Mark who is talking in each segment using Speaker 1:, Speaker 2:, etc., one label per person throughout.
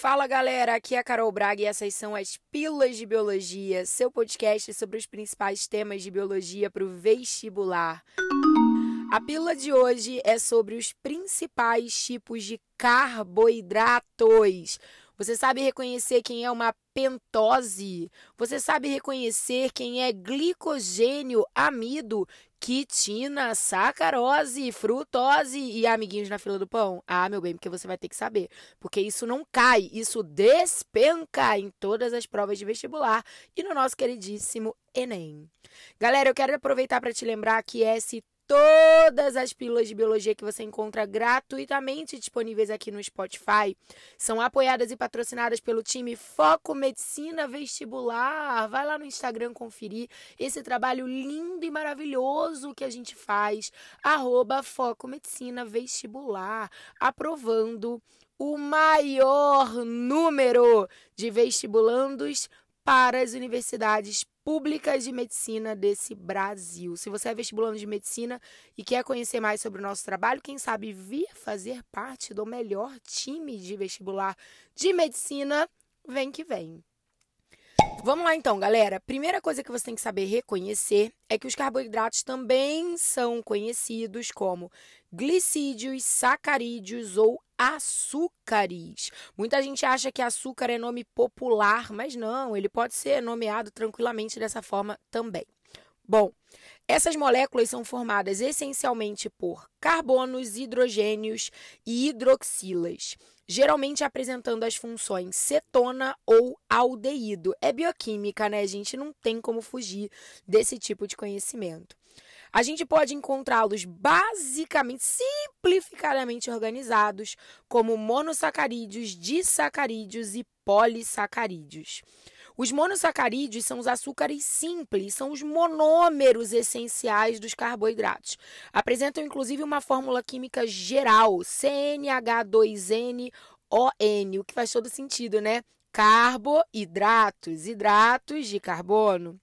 Speaker 1: Fala galera, aqui é a Carol Braga e essas são as Pílulas de Biologia, seu podcast sobre os principais temas de biologia para o vestibular. A pílula de hoje é sobre os principais tipos de carboidratos. Você sabe reconhecer quem é uma pentose? Você sabe reconhecer quem é glicogênio, amido, quitina, sacarose, frutose e amiguinhos na fila do pão? Ah, meu bem, porque você vai ter que saber. Porque isso não cai, isso despenca em todas as provas de vestibular e no nosso queridíssimo Enem. Galera, eu quero aproveitar para te lembrar que esse Todas as pílulas de biologia que você encontra gratuitamente disponíveis aqui no Spotify são apoiadas e patrocinadas pelo time Foco Medicina Vestibular. Vai lá no Instagram conferir esse trabalho lindo e maravilhoso que a gente faz. Arroba Foco Medicina Vestibular, aprovando o maior número de vestibulandos para as universidades públicas de medicina desse Brasil. Se você é vestibulando de medicina e quer conhecer mais sobre o nosso trabalho, quem sabe vir fazer parte do melhor time de vestibular de medicina, vem que vem. Vamos lá então, galera. Primeira coisa que você tem que saber reconhecer é que os carboidratos também são conhecidos como glicídios, sacarídeos ou açúcares. Muita gente acha que açúcar é nome popular, mas não, ele pode ser nomeado tranquilamente dessa forma também. Bom, essas moléculas são formadas essencialmente por carbonos, hidrogênios e hidroxilas, geralmente apresentando as funções cetona ou aldeído. É bioquímica, né, gente? Não tem como fugir desse tipo de conhecimento. A gente pode encontrá-los basicamente, simplificadamente organizados como monossacarídeos, disacarídeos e polissacarídeos. Os monossacarídeos são os açúcares simples, são os monômeros essenciais dos carboidratos. Apresentam inclusive uma fórmula química geral, CNH2NON, o que faz todo sentido, né? Carboidratos, hidratos de carbono.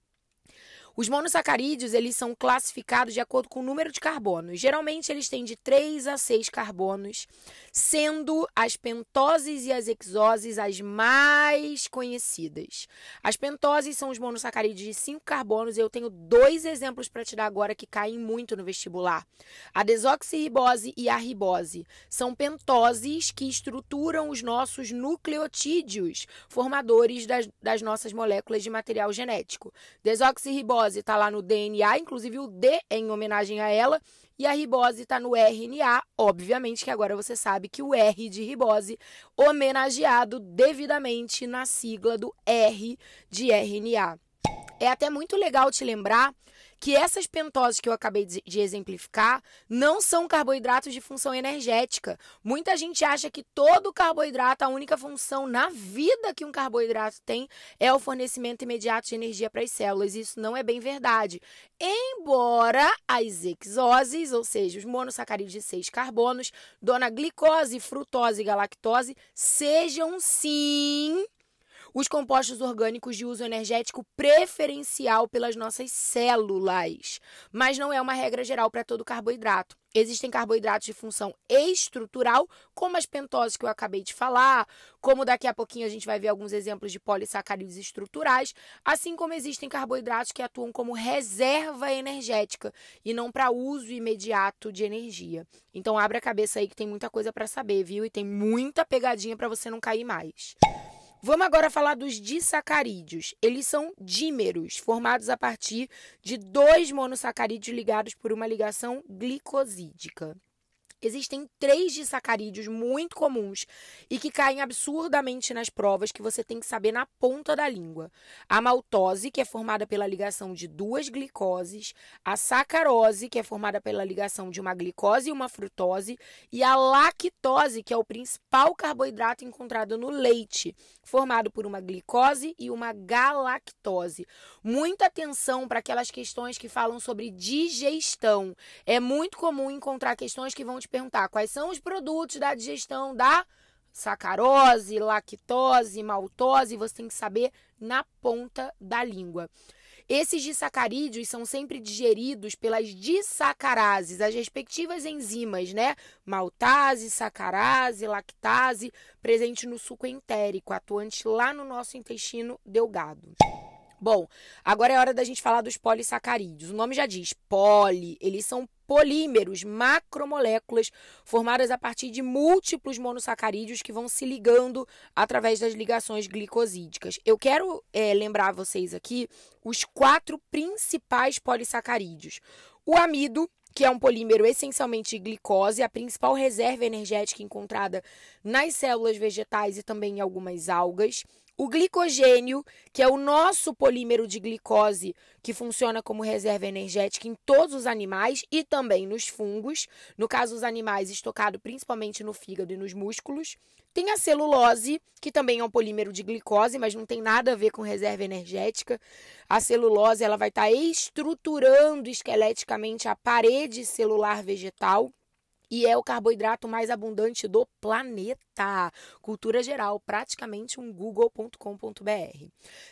Speaker 1: Os monossacarídeos, eles são classificados de acordo com o número de carbonos. Geralmente eles têm de 3 a 6 carbonos, sendo as pentoses e as hexoses as mais conhecidas. As pentoses são os monossacarídeos de 5 carbonos, e eu tenho dois exemplos para te dar agora que caem muito no vestibular. A desoxirribose e a ribose são pentoses que estruturam os nossos nucleotídeos, formadores das, das nossas moléculas de material genético. Desoxirribose ribose está lá no DNA, inclusive o D é em homenagem a ela, e a ribose está no RNA. Obviamente que agora você sabe que o R de ribose, homenageado devidamente na sigla do R de RNA. É até muito legal te lembrar que essas pentoses que eu acabei de exemplificar não são carboidratos de função energética. Muita gente acha que todo carboidrato, a única função na vida que um carboidrato tem é o fornecimento imediato de energia para as células. Isso não é bem verdade. Embora as hexoses, ou seja, os monossacarídeos de seis carbonos, dona glicose, frutose e galactose, sejam sim os compostos orgânicos de uso energético preferencial pelas nossas células, mas não é uma regra geral para todo carboidrato. Existem carboidratos de função estrutural, como as pentoses que eu acabei de falar, como daqui a pouquinho a gente vai ver alguns exemplos de polissacarídeos estruturais, assim como existem carboidratos que atuam como reserva energética e não para uso imediato de energia. Então abre a cabeça aí que tem muita coisa para saber, viu? E tem muita pegadinha para você não cair mais. Vamos agora falar dos disacarídeos. Eles são dímeros, formados a partir de dois monossacarídeos ligados por uma ligação glicosídica. Existem três disacarídeos muito comuns e que caem absurdamente nas provas que você tem que saber na ponta da língua. A maltose, que é formada pela ligação de duas glicoses, a sacarose, que é formada pela ligação de uma glicose e uma frutose, e a lactose, que é o principal carboidrato encontrado no leite, formado por uma glicose e uma galactose. Muita atenção para aquelas questões que falam sobre digestão. É muito comum encontrar questões que vão te perguntar quais são os produtos da digestão da sacarose, lactose, maltose, você tem que saber na ponta da língua. Esses disacarídeos são sempre digeridos pelas disacarases, as respectivas enzimas, né? Maltase, sacarase, lactase, presente no suco entérico, atuante lá no nosso intestino delgado. Bom, agora é hora da gente falar dos polissacarídeos. O nome já diz, poli, eles são polímeros, macromoléculas formadas a partir de múltiplos monossacarídeos que vão se ligando através das ligações glicosídicas. Eu quero é, lembrar vocês aqui os quatro principais polissacarídeos. O amido, que é um polímero essencialmente glicose, a principal reserva energética encontrada nas células vegetais e também em algumas algas. O glicogênio, que é o nosso polímero de glicose, que funciona como reserva energética em todos os animais e também nos fungos, no caso os animais estocado principalmente no fígado e nos músculos. Tem a celulose, que também é um polímero de glicose, mas não tem nada a ver com reserva energética. A celulose ela vai estar estruturando esqueleticamente a parede celular vegetal e é o carboidrato mais abundante do planeta. Cultura geral, praticamente um google.com.br.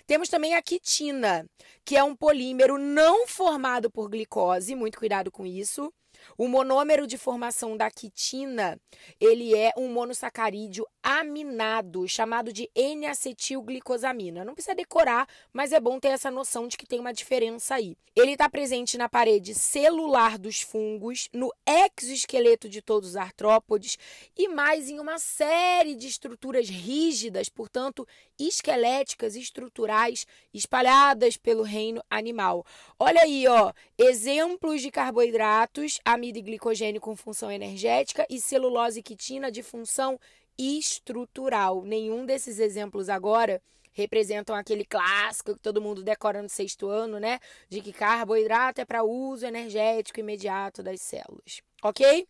Speaker 1: Temos também a quitina, que é um polímero não formado por glicose, muito cuidado com isso o monômero de formação da quitina, ele é um monossacarídeo aminado, chamado de N-acetilglicosamina. Não precisa decorar, mas é bom ter essa noção de que tem uma diferença aí. Ele está presente na parede celular dos fungos, no exoesqueleto de todos os artrópodes e mais em uma série de estruturas rígidas, portanto, esqueléticas, estruturais, espalhadas pelo reino animal. Olha aí, ó, exemplos de carboidratos, amido e glicogênio com função energética e celulose e quitina de função estrutural. Nenhum desses exemplos agora representam aquele clássico que todo mundo decora no sexto ano, né? De que carboidrato é para uso energético imediato das células. Ok?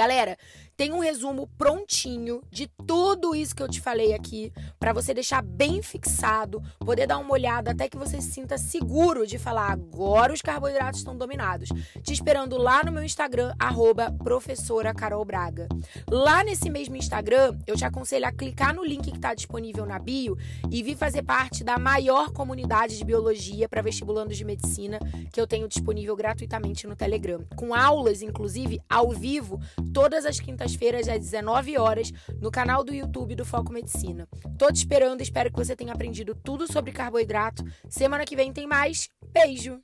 Speaker 1: Galera, tem um resumo prontinho de tudo isso que eu te falei aqui, para você deixar bem fixado, poder dar uma olhada até que você se sinta seguro de falar agora os carboidratos estão dominados. Te esperando lá no meu Instagram, arroba professora Carol Braga. Lá nesse mesmo Instagram, eu te aconselho a clicar no link que está disponível na bio e vir fazer parte da maior comunidade de biologia para vestibulandos de medicina que eu tenho disponível gratuitamente no Telegram, com aulas, inclusive, ao vivo, todas as quintas quintas-feiras às 19 horas no canal do YouTube do Foco Medicina. Tô te esperando, espero que você tenha aprendido tudo sobre carboidrato. Semana que vem tem mais. Beijo!